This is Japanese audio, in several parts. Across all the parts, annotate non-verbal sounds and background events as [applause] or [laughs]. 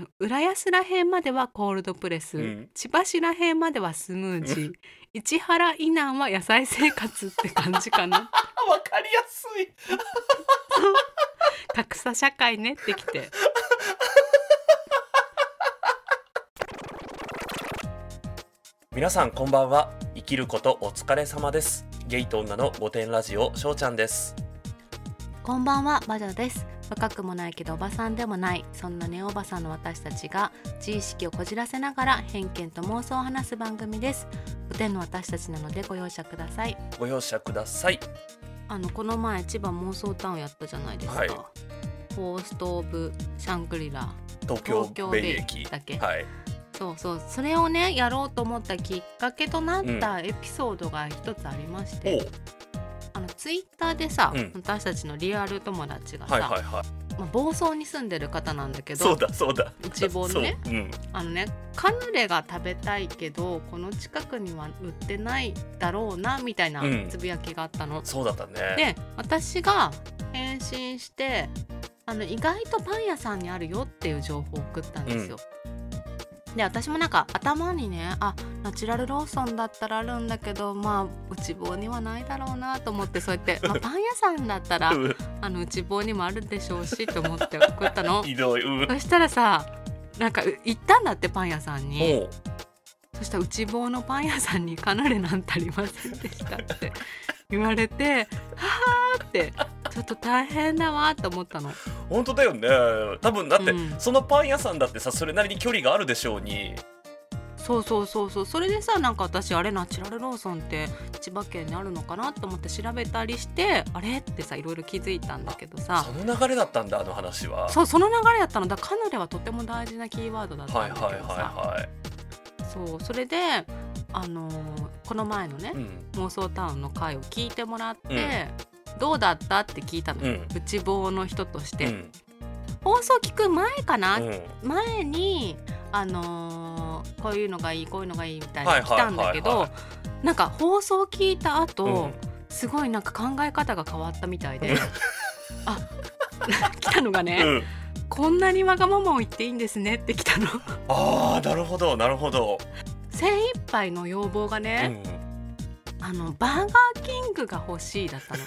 の浦安らへんまではコールドプレス、うん。千葉市らへんまではスムージー市原以南は野菜生活って感じかな。あ [laughs] わかりやすい。[laughs] 格差社会ねってきて。[laughs] 皆さんこんばんは。生きることお疲れ様です。ゲイと女の御殿ラジオしょうちゃんです。こんばんはバジャです若くもないけどおばさんでもないそんなネオおばさんの私たちが自意識をこじらせながら偏見と妄想を話す番組です。お天の私たちなのでご容赦ください。ご容赦ください。あのこの前千葉妄想タウンやったじゃないですか、はい。ホースト・オブ・シャングリラ。東京ベイ駅だっけ？はい。そうそう。それをねやろうと思ったきっかけとなったエピソードが一つありまして、おう。あのツイッターでさ、うん。私たちのリアル友達がさ、はいはいはい。まあ、房総に住んでる方なんだけどそうだそうだ。内房のねそう。うん。あのねカヌレが食べたいけどこの近くには売ってないだろうなみたいなうん。つぶやきがあったの。そうだったね。で私が返信してあの意外とパン屋さんにあるよっていう情報を送ったんですよ。で私もなんか頭にねあナチュラルローソンだったらあるんだけどまあ内房にはないだろうなと思ってそうやって、まあ、[laughs] パン屋さんだったらうん。あの内房にもあるでしょうしと思って送ったの。[laughs] ひどい。うん。そしたらさなんかう行ったんだってパン屋さんに。そしたら内房のパン屋さんにカヌレなんてありませんでしたって言われてはあってちょっと大変だわと思ったの。本当だよね。多分だって、うん。そのパン屋さんだってさそれなりに距離があるでしょうに。そうそうそうそう。それでさなんか私あれナチュラルローソンって千葉県にあるのかなと思って調べたりしてあれってさいろいろ気づいたんだけどさ。その流れだったんだあの話は。そうその流れやったの。だからカヌレはとても大事なキーワードだったんだけどさ、はいはいはいはいそうそれであのーこの前のね、うん。妄想タウンの回を聞いてもらって、どうだったって聞いたのよ、うん。内房の人として、うん。放送聞く前かな、うん。前にあのーこういうのがいいこういうのがいいみたいない来たんだけど、はいはなんか放送聞いた後、うん。すごいなんか考え方が変わったみたいで。あ [laughs] 来たのがね、うんこんなにわがままを言っていいんですねって来たの。ああなるほどなるほど、精一杯の要望がうね、ん、あのバーガーキングが欲しいだったの。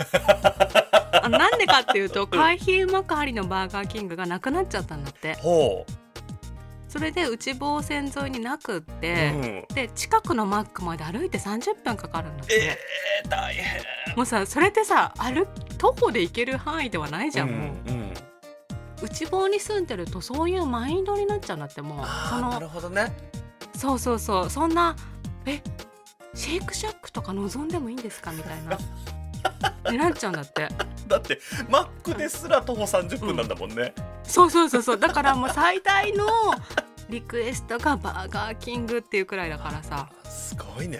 あのなんでかっていうと海浜幕張のバーガーキングがなくなっちゃったんだって。ほそれで内房線沿いになくっう、て、うん、で近くのマックまで歩いて30分かかるんだって、えー、大変。もうさそれってさ歩徒歩で行ける範囲ではないじゃん、もう。うんうん、内房に住んでるとそういうマインドになっちゃうんだってもう。そああなるのほどね。そうそうそう。そんなえシェイクシャックとか望んでもいいんですかみたいな。[laughs] になっちゃうんだって。だってマックですら徒歩30分なんだもんね、そうそうそうそう。だからもう最大のリクエストがバーガーキングっていうくらいだからさ。すごいね。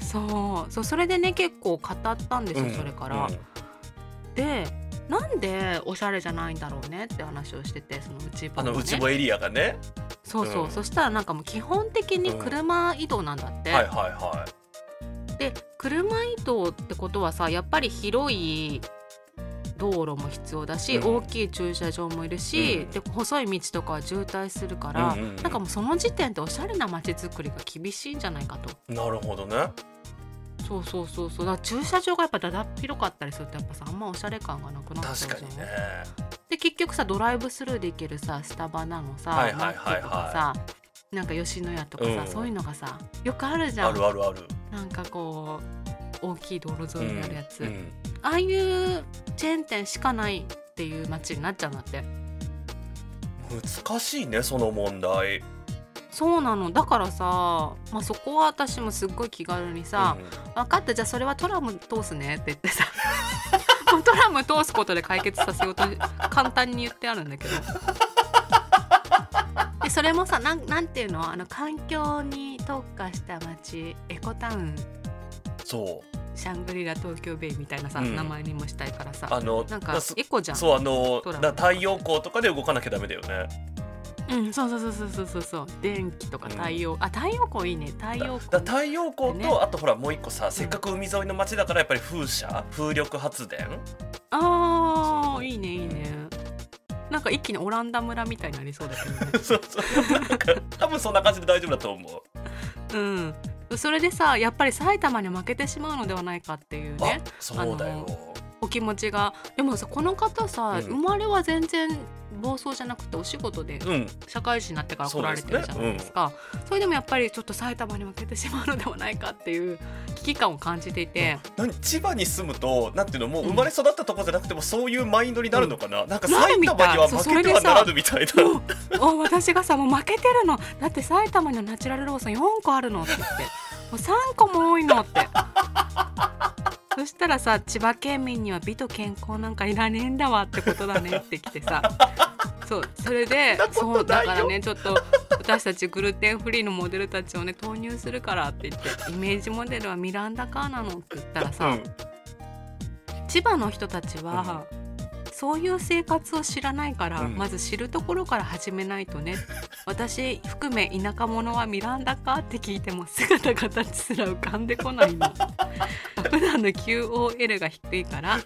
そう。そうそれでね結構語ったんですよ、うんそれから。うん。でなんでおしゃれじゃないんだろうねって話をしててその内房あの、ね、の内房エリアがね。そうそう、うん。そしたらなんかもう基本的に車移動なんだって、はいはいはで車移動ってことはさやっぱり広い道路も必要だし、うん。大きい駐車場もいるし、うん。で細い道とかは渋滞するかいら、うんうんうん。なんかもうその時点でおしゃれな街づくりが厳しいんじゃないかと。なるほどねそうそうそうそう。だ駐車場がやっぱだだっ広かったりするとやっぱさあんまおしゃれ感がなくなっちゃうじゃん。確かにね。で結局さドライブスルーで行けるさスタバなのさ、はいはいはいはい。マックとかさなんか吉野家とかさ、うん。そういうのがさよくあるじゃん。あるあるある。なんかこう大きい道路沿いにあるやつ、うんうん。ああいうチェーン店しかないっていう街になっちゃうんだって。難しいねその問題そうなの。だからさ、まあ、そこは私もすっごい気軽にさうん「分かったじゃあそれはトラム通すね」って言ってさトラム通すことで解決させようと簡単に言ってあるんだけど。でそれもさなんなんていうの？あの環境に特化した街エコタウン。そう。シャングリラ東京ベイみたいなさ、うん。名前にもしたいからさ。あのなんかエコじゃん。そうあの太陽光とかで動かなきゃダメだよねうんそうそうそうそうそうそうそう。電気とか太陽、あ太陽光いいね。太陽だ光太陽光と、ね。あとほらもう一個させっかく海沿いの町だからやっぱり風車？風力発電？あーいいねいいね。なんか一気にオランダ村みたいになりそうだけどね。[laughs] そうそう。多分そんな感じで大丈夫だと思う。うん。それでさやっぱり埼玉に負けてしまうのではないかっていうね。あそうだよお気持ちが。でもさこの方さ、うん。生まれは全然暴走じゃなくてお仕事でうん。社会人になってから来られてるじゃないですか。それでもやっぱりちょっと埼玉に負けてしまうのではないかっていう危機感を感じていて。何千葉に住むとなんていうのもううん生まれ育ったとこじゃなくてもそういうマインドになるのかな、なんかなるみたい。埼玉には負けてはならぬみたいな。私がさもう負けてるの。だって埼玉にはナチュラルローソン4個あるのって言って。もう3個も多いのってそしたらさ千葉県民には美と健康なんかいらねえんだわってことだねってきてさ。そうそれでそうだからねちょっと私たちグルテンフリーのモデルたちをね投入するからって言ってイメージモデルはミランダカーなのって言ったらさ、うん。千葉の人たちは、そういう生活を知らないから、うん。まず知るところから始めないとね。[laughs] 私含め田舎者はミランダかって聞いても姿形すら浮かんでこないの。[laughs] 普段の QOL が低いから、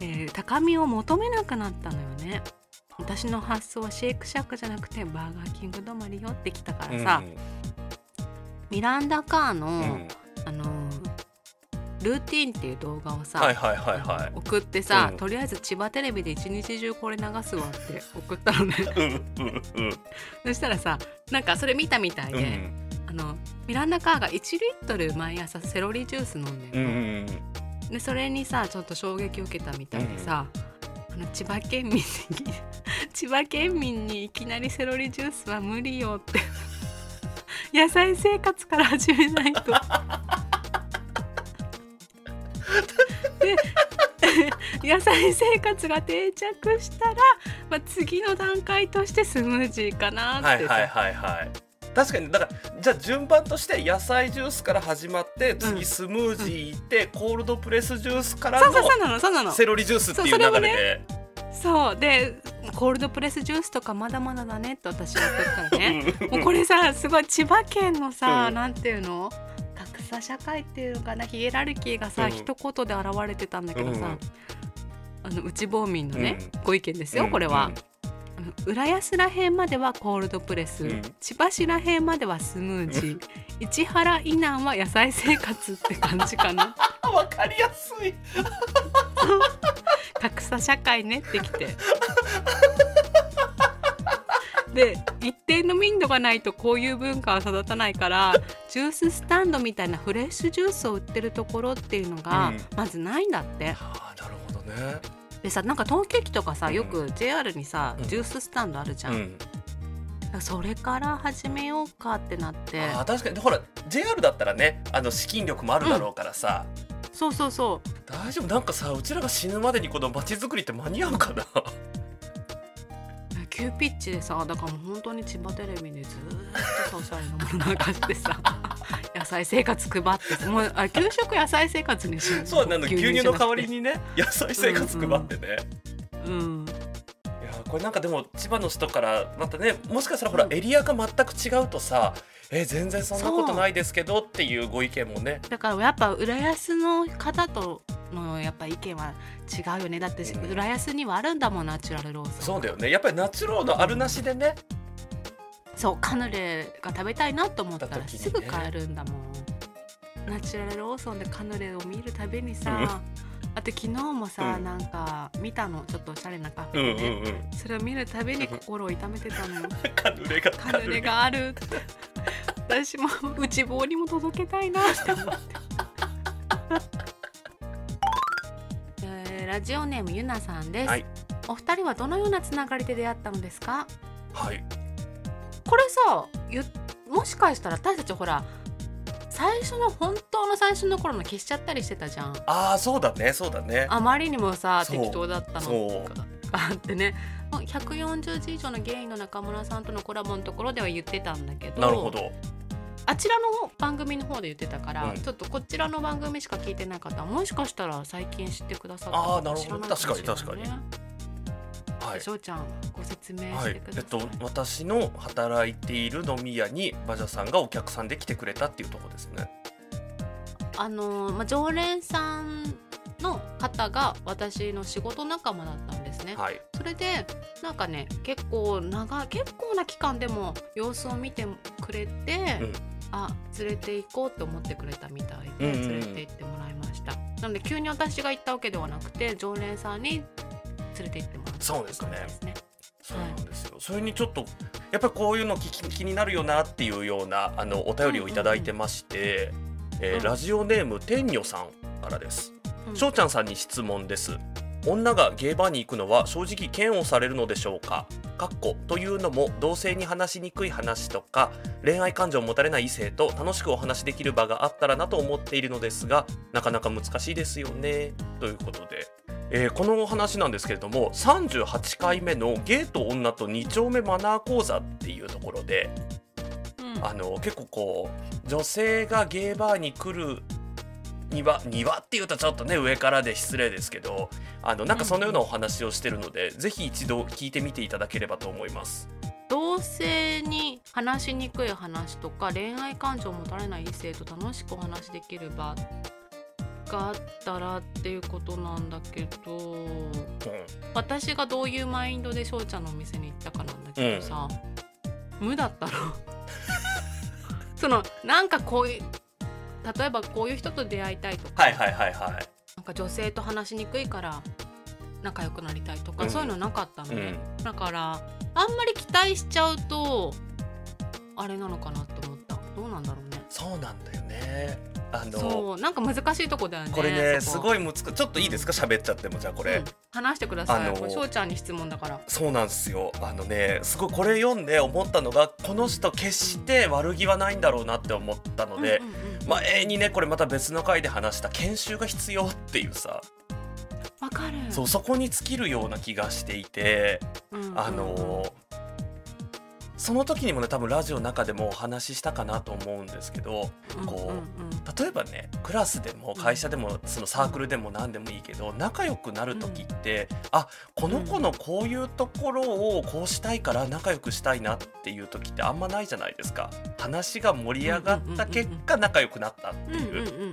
えー高みを求めなくなったのよね。私の発想はシェイクシャックじゃなくてバーガーキング止まりよってきたからさ、ミランダカーの、うんルーティンっていう動画をさ、はいはいはいはい。送ってさ、うん。とりあえず千葉テレビで一日中これ流すわって送ったのね。[laughs] うんうんうん。そしたらさなんかそれ見たみたいで、うん。あのミランダ・カーが1リットル毎朝セロリジュース飲んでうんうるの、ん。でそれにさちょっと衝撃を受けたみたいでさ、あの千葉県民に [laughs] 千葉県民にいきなりセロリジュースは無理よって。[laughs] 野菜生活から始めないと。で [laughs] 野菜生活が定着したら、まあ、次の段階としてスムージーかなって。さ、はいはいはいはい。確かにだからじゃあ順番として野菜ジュースから始まって次スムージー行って、コールドプレスジュースからそうそうそうのなのそうなの。セロリジュースっていう流れで。そうでコールドプレスジュースとかまだまだだねって私が言ったらね。う [laughs] んもうこれさすごい千葉県のさ、うん。なんていうの？格差社会っていうのかなヒエラルキーがさ、うん。一言で現れてたんだけどさ、うんあの内房民のね、うご意見ですよ、これは。浦安らへんまではコールドプレス、うん。千葉市らへんまではスムージー、市原以南は野菜生活って感じかな。あ [laughs] わかりやすい。[laughs] 格差社会ねってきてで一定の民度がないとこういう文化は育たないから [laughs] ジューススタンドみたいなフレッシュジュースを売ってるところっていうのがうん。まずないんだって、あーなるほどね。でさなんか東京駅とかさうん。よく JR にさ、うん。ジューススタンドあるじゃん、うん。それから始めようかってなって。あー確かに。ほら JR だったらねあの資金力もあるだろうからさ、そうそうそう。大丈夫？なんかさうちらが死ぬまでにこの街づくりって間に合うかな？急ピッチでさだからもう本当に千葉テレビでずーっとさおしゃれなもの流してさ [laughs] 野菜生活配ってもうあ給食野菜生活にしよそうなの牛乳の代わりににね野菜生活配ってね、うん。いやこれなんかでも千葉の人からまたねもしかしたらほら、うん。エリアが全く違うとさえ全然そんなことないですけどっていうご意見もね。だからやっぱ浦安の方とのやっぱ意見は違うよね。だってうん。浦安にはあるんだもんナチュラルローソン。そうだよね。やっぱりナチュローのあるなしでね。そうカヌレが食べたいなと思ったらすぐ買えるんだもん、ナチュラルローソンでカヌレを見るたびにさ、うん。あと昨日もさ、うん。なんか見たの。ちょっとおしゃれなカフうんうェで、んうん。それを見るたびに心を痛めてたのよ。カヌレがカヌレがある。って [laughs] 私も内房にも届けたいなって思って、えーラジオネームゆなさんです、はい。お二人はどのようなつながりで出会ったのですか？はい。これさゆもしかしたら私たちほら最初の本当の最初の頃の消しちゃったりしてたじゃん。ああそうだねそうだね。あまりにもさ適当だったのそう。があってね。もう140字以上のゲイの中村さんとのコラボのところでは言ってたんだけど。なるほどあちらの番組の方で言ってたから、うん。ちょっとこちらの番組しか聞いてない方はもしかしたら最近知ってくださったあーなるほど。知らないかもしれないね。確かに確はい。しょうちゃんご説明はいしてください、えっと私の働いている飲み屋にバジャさんがお客さんで来てくれたっていうところですね。あのーまあ、常連さんの方が私の仕事仲間だったんですですね。はい。それでなんかね結構長い結構な期間でも様子を見てくれて、うんあ連れて行こうと思ってくれたみたいで連れて行ってもらいました、なので急に私が行ったわけではなくて常連さんに連れて行ってもらったそうですね。ですね。そうなんですよ、それにちょっとやっぱりこういうの気気になるよなっていうようなあのお便りをいただいてまして、えーうん。ラジオネーム天女さんからです。うん。しょうちゃんさんに質問です。女がゲーバーに行くのは正直嫌悪されるのでしょうか？かっこというのも同性に話しにくい話とか恋愛感情を持たれない異性と楽しくお話しできる場があったらなと思っているのですがなかなか難しいですよね。ということで、えーこのお話なんですけれども38回目の「ゲイと女と2丁目マナー講座」っていうところでうん。あの結構こう女性がゲーバーに来る庭庭っていうとちょっとね上からで失礼ですけどあのなんかそのようなお話をしてるので、ぜひ一度聞いてみていただければと思います。同性に話しにくい話とか恋愛感情を持たれない異性と楽しくお話しできる場があったらっていうことなんだけどうん。私がどういうマインドで翔ちゃんのお店に行ったかなんだけどさ、無だったら。[laughs] そのなんかこういう例えばこういう人と出会いたいとか、はいはいはいはい。なんか女性と話しにくいから仲良くなりたいとか、うん。そういうのなかったのうね、ん。だからあんまり期待しちゃうとあれなのかなって思った。どうなんだろうね。そうなんだよね。あのそうなんか難しいとこだよねこれねすいごいむつくちょっといいですか？喋っちゃってもじゃあこれ。話してください、あのこれ翔ちゃんに質問だから。そうなんですよ。あのねすごいこれ読んで思ったのがこの人決して悪気はないんだろうなって思ったので、うんうんうんまあ永遠にねこれまた別の回で話した研修が必要っていうさ、わかる。そうそこに尽きるような気がしていて、うんうんうん。あのーその時にもね多分ラジオの中でもお話ししたかなと思うんですけどこう例えばねクラスでも会社でもそのサークルでも何でもいいけど仲良くなる時って、あこの子のこういうところをこうしたいから仲良くしたいなっていう時ってあんまないじゃないですか。話が盛り上がった結果仲良くなったっていう。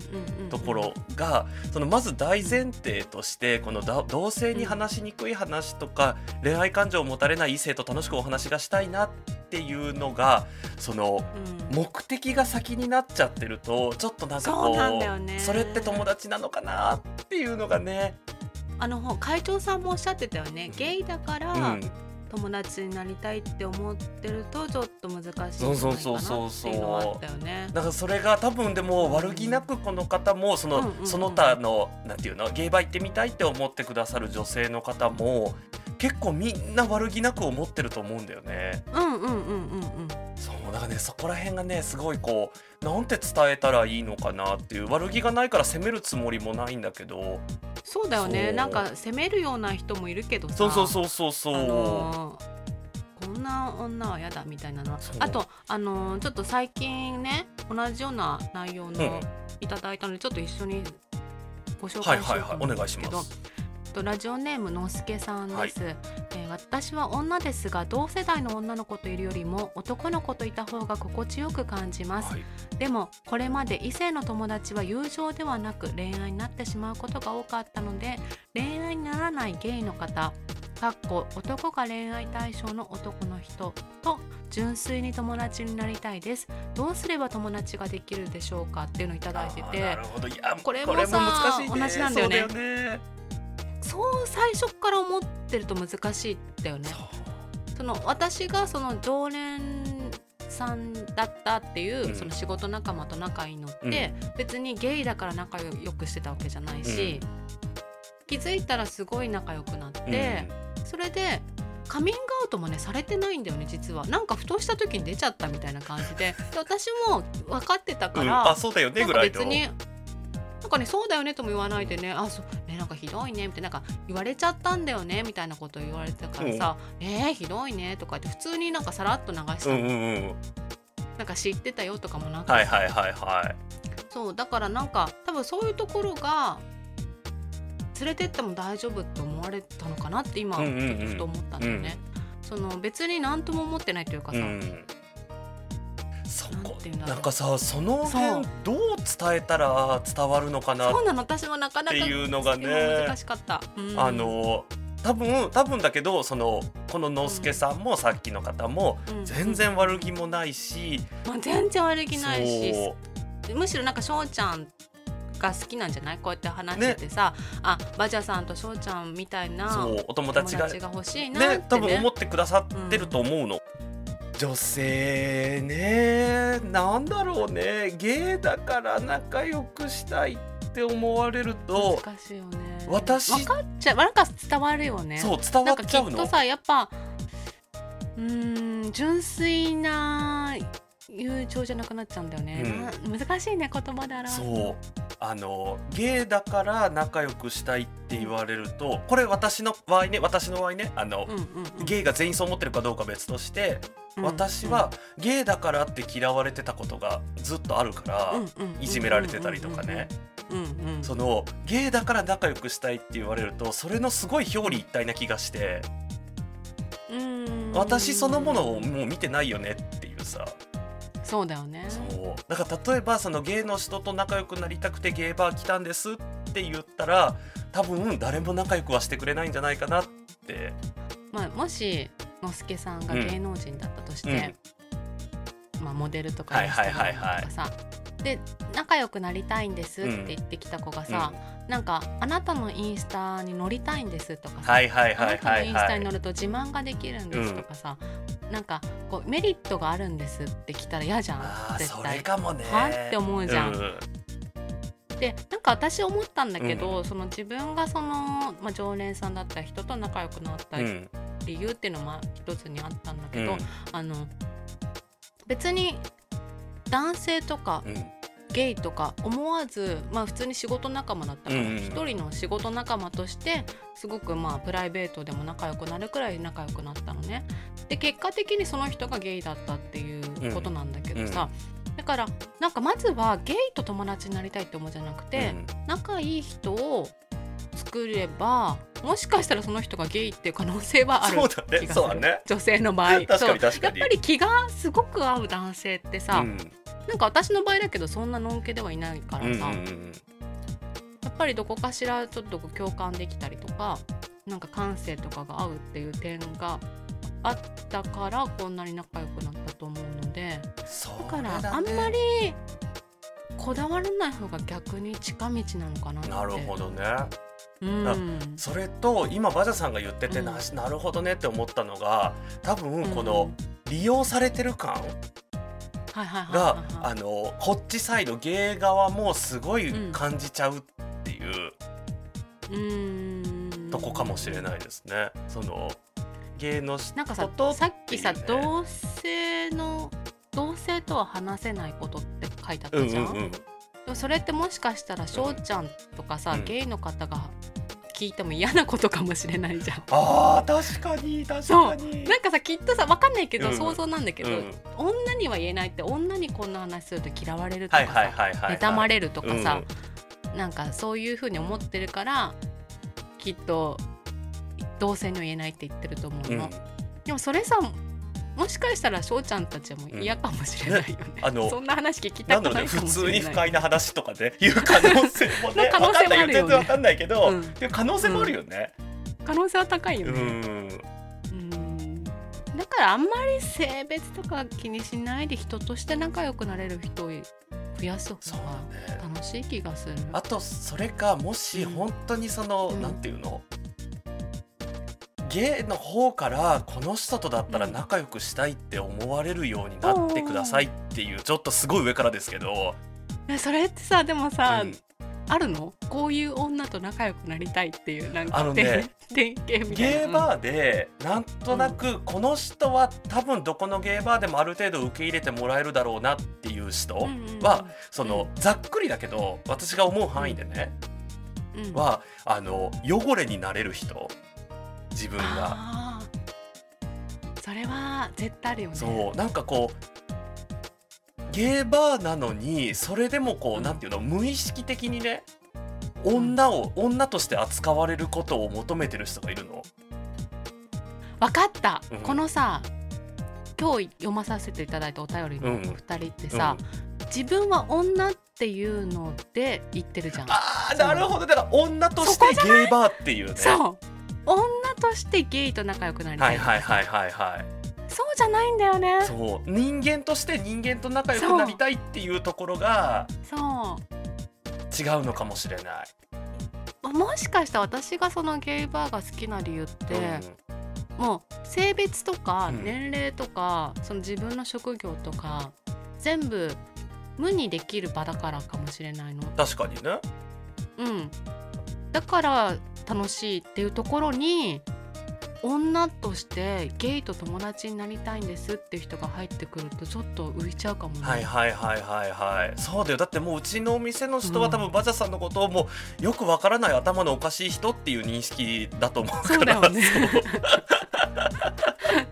ところがそのまず大前提としてこのだ同性に話しにくい話とか恋愛感情を持たれない異性と楽しくお話がしたいなっていうのがそのうん。目的が先になっちゃってるとちょっとなんかこそうなんだよね。それって友達なのかなっていうのがね、あのほ会長さんもおっしゃってたよね。ゲイだからうん、友達になりたいって思ってるとちょっと難しいんじゃないかそうそうなそうそうっていうのはあったよね。だからそれが多分でも悪気なくこの方もその,、その他のなんていうのゲイバー行ってみたいって思ってくださる女性の方も結構みんな悪気なく思ってると思うんだよね。うんうんうんうんうん。そうだからねそこら辺がねすごいこうなんて伝えたらいいのかなっていう悪気がないから責めるつもりもないんだけど。そうだよね。そう。なんか責めるような人もいるけどさ。そうそうそうそうそう、あのーこんな女は嫌だみたいなの。そう。あとあのーちょっと最近ね同じような内容うん。のいただいたのでちょっと一緒にご紹はい介しようとはいはいお願い思うんですけどします。とラジオネームのすけさんです、はい。えー私は女ですが同世代の女の子といるよりも男の子といた方が心地よく感じます、はい。でもこれまで異性の友達は友情ではなく恋愛になってしまうことが多かったので恋愛にならないゲイの方かっこ男が恋愛対象の男の人と純粋に友達になりたいです。どうすれば友達ができるでしょうかっていうのをいただいててこれもさ難しいね。同じなんだよね。ねそう最初から思ってると難しいんだよね。その私がその常連さんだったっていう、うん。その仕事仲間と仲いいのって、別にゲイだから仲良くしてたわけじゃないし、気づいたらすごい仲良くなって、それでカミングアウトもねされてないんだよね実は。なんかふとした時に出ちゃったみたいな感じで。[laughs] で私も分かってたうんうん。から、あそうだよねぐらいの。別になんかねそうだよねとも言わないでね。あそうねなんかひどいねみたいななんか言われちゃったんだよねみたいなこと言われてたからさ、えー、ひどいねとかって普通になんかさらっと流した。の、うんうんうん。なんか知ってたよとかもなく、はいはいはいはい。そうだからなんか多分そういうところが連れてっても大丈夫って思われたのかなって今ちょうんうんうん。っとふと思ったんだよね。その別に何とも思ってないというかさ、うんそなんこなんかさその辺どう伝えたら伝わるのかなそうなの私もなかなかっていうのがね。今難しかった。うん。あの多分多分だけどそのこののすけさんもさっきの方もうん。全然悪気もないし、まあ、全然悪気ないし。むしろなんか翔ちゃんが好きなんじゃない？こうやって話しててさ、あバジャさんと翔ちゃんみたいなお友友達が欲しいなってね。ね多分思ってくださってると思うの。女性ねなんだろうね。ゲイだから仲良くしたいって思われると難しいよね。私分かっちゃう。なんか伝わるよね。そう伝わっちゃうの？きっとさやっぱうーん純粋な友情じゃなくなっちゃうんだよね、な難しいね言葉で表すそう。あのゲイだから仲良くしたいって言われるとこれ私の場合ね私の場合ねあの、うんうんうん。ゲイが全員そう思ってるかどうかは別として、うん私はゲイだからって嫌われてたことがずっとあるから、いじめられてたりとかね、そのゲイだから仲良くしたいって言われるとそれのすごい表裏一体な気がして、うん。私そのものをもう見てないよねっていうさ。そうだよね。そう。だから例えばそのゲイの人と仲良くなりたくてゲイバー来たんですって言ったら多分誰も仲良くはしてくれないんじゃないかなって、まあ、もしのすけさんが芸能人だったとして、まあ、モデルとかはいインスタグラムはい。はいはいとかさで仲良くなりたいんですって言ってきた子がさ、なんかあなたのインスタに乗りたいんですとかさ、はいはいあはない。たのインスタに乗ると自慢ができるんですとかさ、なんかこうメリットがあるんですって来たら嫌じゃん。あーそれ絶対。かもね。はって思うじゃん。うんでなんか私思ったんだけど、その自分がその、まあ、常連さんだった人と仲良くなったうん。理由っていうのも一つにあったんだうん。けど、あの別に男性とかうん。ゲイとか思わず、まあ、普通に仕事仲間だったからうんうん一、人の仕事仲間としてすごくまあプライベートでも仲良くなるくらい仲良くなったのね。で結果的にその人がゲイだったっていうことなんだけどさ、だからなんかまずはゲイと友達になりたいって思うじゃなくて、仲いい人を作ればもしかしたらその人がゲイっていう可能性はある気がする。そうだね。女性の場合。[laughs] 確かそやっぱり気がすごく合う男性ってさ、うん。なんか私の場合だけどそんなのんけではいないからさ、うんうんうんやっぱりどこかしらちょっと共感できたりとかなんか感性とかが合うっていう点があったからこんなに仲良くなったと思うだからあんまりこだわらない方が逆に近道なのかなって。なるほどね。うん。それと今バジャさんが言っててうん。な,、なるほどねって思ったのが多分この利用されてる感。があのこっちサイドゲイ側もすごい感じちゃうっていう。うーん。とこかもしれないですね。そのゲイの人なんかさとさっきさ、同性の同性とは話せないことって書いてあっうんたじゃん,、うんうんでもそれってもしかしたら翔ちゃんとかさ、うん。ゲイの方が聞いても嫌なことかもしれないじゃん。あー確かに確かに。なんかさきっとさ分かんないけど、うん。想像なんだけど、うん。女には言えないって女にこんな話すると嫌われるとはいかさ。妬まれるとかさ、うんなんかそういうふうに思ってるからきっと同性には言えないって言ってると思うの、うん。でもそれさもしかしたら翔ちゃんたちも嫌かもしれないよね,、あのそんな話聞きたくないかもしれない。通に不快な話とかねいう可能性もね [laughs] 可能性もあるよね。わかんないよ全然わかんないけど、うん。可能性もあるよね。可能性は高いようね、ん。うん。だからあんまり性別とか気にしないで人として仲良くなれる人を増やす方そうだがね。楽しい気がする。あとそれかもしうん本当にその、うん。なんていうの？ゲイの方からこの人とだったら仲良くしたいって思われるようになってくださいっていうちょっとすごい上からですけど、えそれってさでもさ、うん。あるの？こういう女と仲良くなりたいっていうなんかあのね典典型みたいな。ゲーバーでなんとなくこの人は多分どこのゲーバーでもある程度受け入れてもらえるだろうなっていう人はそのざっくりだけど私が思う範囲でねうん。はあの汚れになれる人自分が。それは絶対あるよね。そう。なんかこうゲーバーなのにそれでもこう、うん。なんていうの無意識的にね女を、女として扱われることを求めてる人がいるの。分かった、うん。このさ今日読まさせていただいたお便りのお二人ってさ、自分は女っていうので言ってるじゃん。あーなるほど。だから女としてゲーバーっていうね。そう。女としてゲイと仲良くなりたはいいはいはいはいはい。そうじゃないんだよね。そう。人間として人間と仲良くなりたいっていうところがそう。違うのかもしれない。まあもしかしたら私がそのゲイバーが好きな理由って、もう性別とかうん。年齢とか、その自分の職業とか全部無にできる場だからかもしれないの。確かにね。うん、だから楽しいっていうところに女としてゲイと友達になりたいんですっていう人が入ってくるとちょっと浮いちゃうかもね。はいはいはいはいはい。そうだよ。だってもううちのお店の人はうん。多分バジャさんのことをもうよくわからない頭のおかしい人っていう認識だと思うから。そうだよね。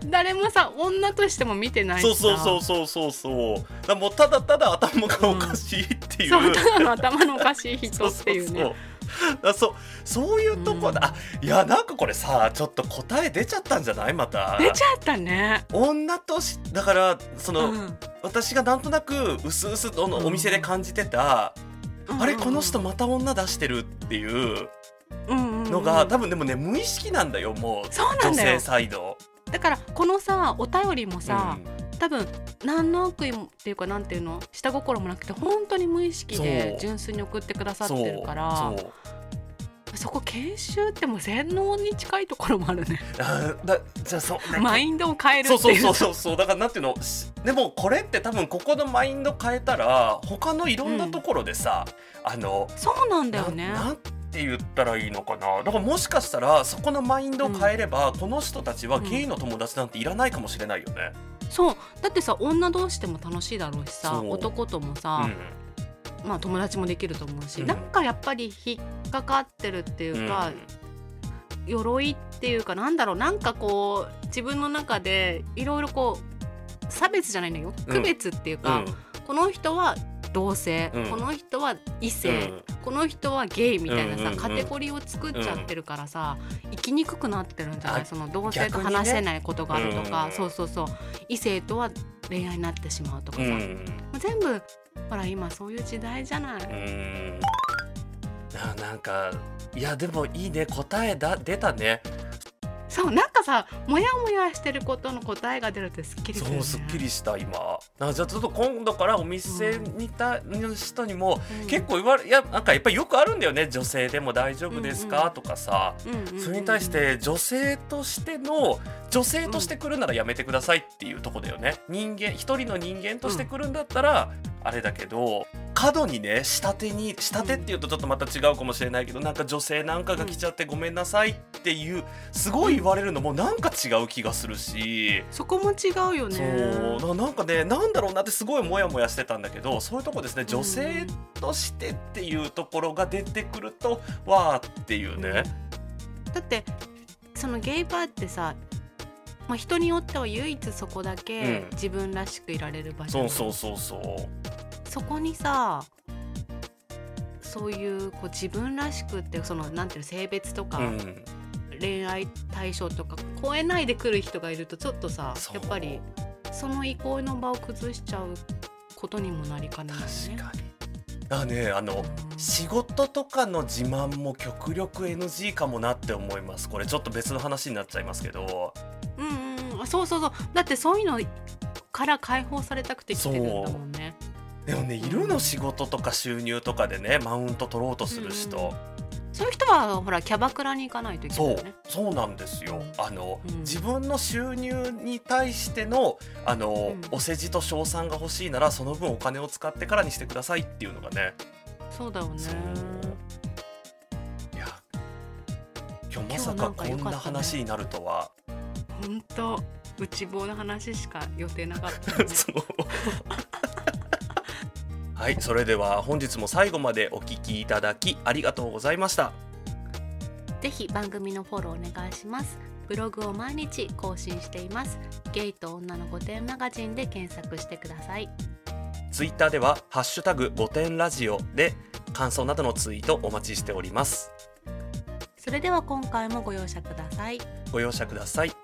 誰もさ女としても見てないしそうさそうそうそうそうそう。だもうただただ頭がおかしいっていう、そうただの頭のおかしい人っていうね。[laughs] そうそうそうあそうそういうとこだ、あいやなんかこれさちょっと答え出ちゃったんじゃない？また。出ちゃったね。女としだからその、うん。私がなんとなく薄々とのお店で感じてた、あれこの人また女出してるっていうのが、多分でもね無意識なんだよもう。そうなんだよ。女性サイド。だからこのさお便りもさ、多分何の悪意もっていうかなんていうの下心もなくて本当に無意識で純粋に送ってくださうんってるからそこ研修ってもう洗脳に近いところもあるね。あだじゃあそうねマインドを変えるっていう。そうそうそうそう。だからなんていうのしでもこれって多分ここのマインド変えたら他のいろんなところでさ、あのそうなんだよね。ななんて言ったらいいのかな。だからもしかしたらそこのマインドを変えれば、この人たちはゲイの友達なんていらないかもしれないよね。そう。だってさ女同士でも楽しいだろうしさ男ともさ、まあ友達もできると思うし、うん。なんかやっぱり引っかかってるっていうか、鎧っていうかなんだろうなんかこう自分の中でいろいろこう差別じゃないんだよ。うん。区別っていうか、うん。この人は同性、うん。この人は異性、うん。この人はゲイみたいなさ、うんうんうんカテゴリーを作っちゃってるからさ、生きにくくなってるんじゃなあいその同性と話せないことがあるとか、うん。そうそうそう。異性とは恋愛になってしまうとかさ、もうんう全部ほら今そういう時代じゃない。うなんかいやでもいいね。答えだ出たねそうなんかさモヤモヤしてることの答えが出るってすっきりするよね。そうすっきりした今。あじゃあちょっと今度からお店にた、の人にもうん。結構言われいやなんかやっぱりよくあるんだよね女性でも大丈夫ですか、うんうんとかさ。うんうんうんうん。それに対して女性としての女性として来るならやめてくださいっていうとこだよね。人間一人の人間として来るんだったらあれだけど過度にね下手に下手っていうとちょっとまた違うかもしれないけどなんか女性なんかが来ちゃってごめんなさいっていうすごい言われるのもなんか違う気がするし。そこも違うよね。そう。ななんかねなんだろうなってすごいモヤモヤしてたんだけどそういうとこですね女性としてっていうところが出てくるとわーっていうね、だってそのゲイバーってさ、まあ、人によっては唯一そこだけうん。自分らしくいられる場所、そうそうそうそう。そこにさそういうこう自分らしくってそのなんていうの性別とか、うん。恋愛対象とか超えないで来る人がいるとちょっとさやっぱりその憩いの場を崩しちゃうことにもなりかねないよね。確かに。だねあのうん。仕事とかの自慢も極力 NG かもなって思います。これちょっと別の話になっちゃいますけどうんうんうん、そうそうそう。だってそういうのから解放されたくて来てるんだもんね。でもねいるの仕事とか収入とかでねマウント取ろうとする人、うん。そういう人はほらキャバクラに行かないといけそうないよね。そうなんですよ。あの、うん。自分の収入に対してのあの、うん。お世辞と称賛が欲しいならその分お金を使ってからにしてくださいっていうのがね。そうだよね。そう。いや今日まさかかこんな話になるとは、本当内房の話しか予定なかったよね。[laughs] そうはいそれでは本日も最後までお聞きいただきありがとうございましたぜひ番組のフォローお願いします。ブログを毎日更新しています。ゲイと女の御殿マガジンで検索してください。ツイッターではハッシュタグ5点ラジオで感想などのツイートお待ちしておりますそれでは今回もご容赦ください。ご容赦ください